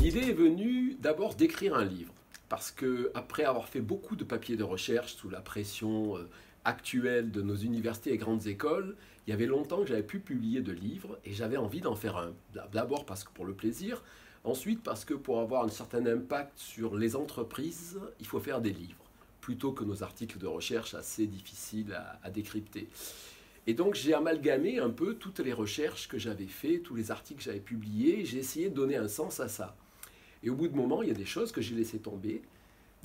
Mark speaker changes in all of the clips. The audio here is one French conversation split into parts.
Speaker 1: L'idée est venue d'abord d'écrire un livre, parce que après avoir fait beaucoup de papiers de recherche sous la pression euh, actuelle de nos universités et grandes écoles, il y avait longtemps que j'avais pu publier de livres et j'avais envie d'en faire un. D'abord parce que pour le plaisir, ensuite parce que pour avoir un certain impact sur les entreprises, il faut faire des livres, plutôt que nos articles de recherche assez difficiles à, décrypter. Et donc j'ai amalgamé un peu toutes les recherches que j'avais faites, tous les articles que j'avais publiés, j'ai essayé de donner un sens à ça. Et au bout de moment, il y a des choses que j'ai laissées tomber,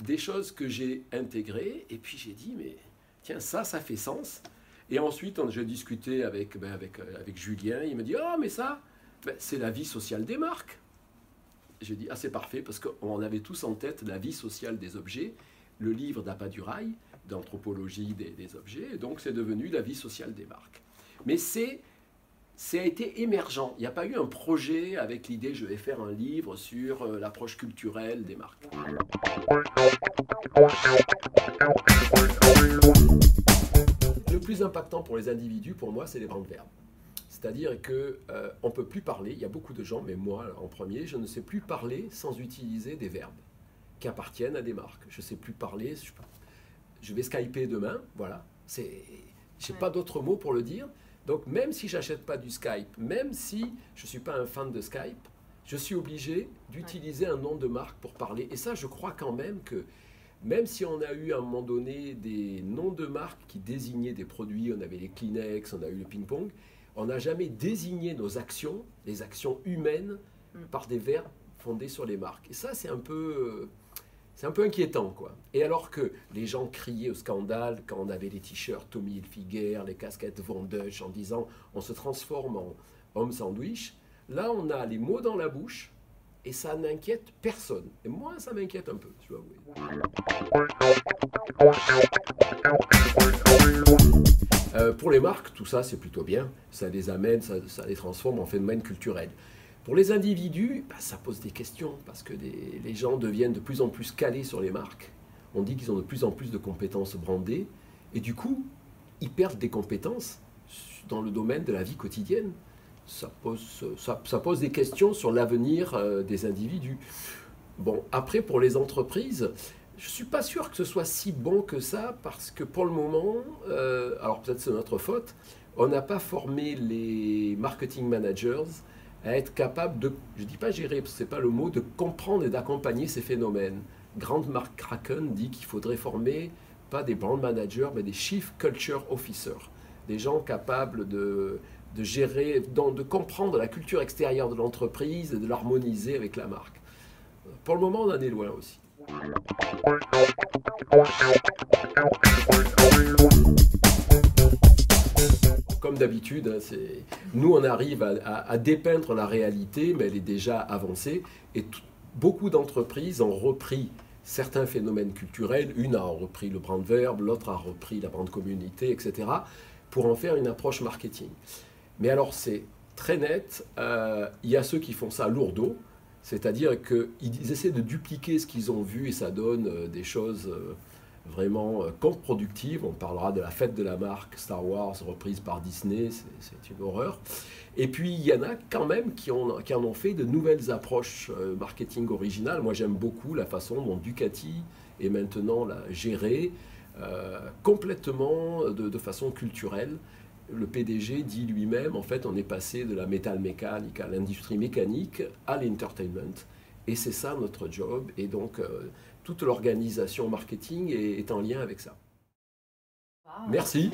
Speaker 1: des choses que j'ai intégrées, et puis j'ai dit, mais tiens, ça, ça fait sens. Et ensuite, j'ai discuté avec, ben, avec, euh, avec Julien, il me dit, oh, mais ça, ben, c'est la vie sociale des marques. J'ai dit, ah, c'est parfait, parce qu'on avait tous en tête la vie sociale des objets, le livre d'Apadurail, d'anthropologie des, objets, et donc c'est devenu la vie sociale des marques. Mais c'est ça a été émergent. Il n'y a pas eu un projet avec l'idée je vais faire un livre sur euh, l'approche culturelle des marques. Le plus impactant pour les individus, pour moi, c'est les grands verbes. C'est-à-dire que euh, on peut plus parler. Il y a beaucoup de gens, mais moi en premier, je ne sais plus parler sans utiliser des verbes qui appartiennent à des marques. Je ne sais plus parler. Je, je vais skyper demain. Voilà. C'est, j'ai pas d'autre mot pour le dire. Donc même si j'achète pas du Skype, même si je suis pas un fan de Skype, je suis obligé d'utiliser un nom de marque pour parler. Et ça, je crois quand même que même si on a eu à un moment donné des noms de marques qui désignaient des produits, on avait les Kleenex, on a eu le ping-pong, on n'a jamais désigné nos actions, les actions humaines, mm. par des verbes fondés sur les marques. Et ça, c'est un peu, c'est un peu inquiétant, quoi. Et alors que les gens criaient au scandale quand on avait les t-shirts Tommy Hilfiger, les casquettes Von en disant on se transforme en homme sandwich, là, on a les mots dans la bouche et ça n'inquiète personne. Et moi, ça m'inquiète un peu. Euh, pour les marques, tout ça, c'est plutôt bien. Ça les amène, ça, les transforme en phénomène culturel. Pour les individus, bah, ça pose des questions parce que les gens deviennent de plus en plus calés sur les marques. On dit qu'ils ont de plus en plus de compétences brandées et du coup, ils perdent des compétences dans le domaine de la vie quotidienne ça pose, des questions sur l'avenir euh, des individus. Bon, après, pour les entreprises, je ne suis pas sûr que ce soit si bon que ça, parce que pour le moment, euh, alors peut-être c'est notre faute, on n'a pas formé les marketing managers à être capables de, je ne dis pas gérer, ce n'est pas le mot, de comprendre et d'accompagner ces phénomènes. Grande Mark Kraken dit qu'il faudrait former pas des brand managers, mais des chief culture officers, des gens capables de, de gérer, de comprendre la culture extérieure de l'entreprise et de l'harmoniser avec la marque. Pour le moment, on en est loin aussi. D'habitude, hein, nous on arrive à, dépeindre la réalité, mais elle est déjà avancée. Et beaucoup d'entreprises ont repris certains phénomènes culturels. Une a repris le brand verbe, l'autre a repris la brand communauté, etc. pour en faire une approche marketing. Mais alors c'est très net, euh, il y a ceux qui font ça lourdeau, c'est-à-dire qu'ils essaient de dupliquer ce qu'ils ont vu et ça donne euh, des choses euh, vraiment contre-productives. On parlera de la fête de la marque Star Wars reprise par Disney, c'est une horreur. Et puis il y en a quand même qui, ont, qui en ont fait de nouvelles approches marketing originales. Moi j'aime beaucoup la façon dont Ducati est maintenant là, géré complètement de, façon culturelle le PDG dit lui-même, en fait, on est passé de la métal mécanique à l'industrie mécanique à l'entertainment. Et c'est ça notre job. Et donc, euh, toute l'organisation marketing est, en lien avec ça. Merci.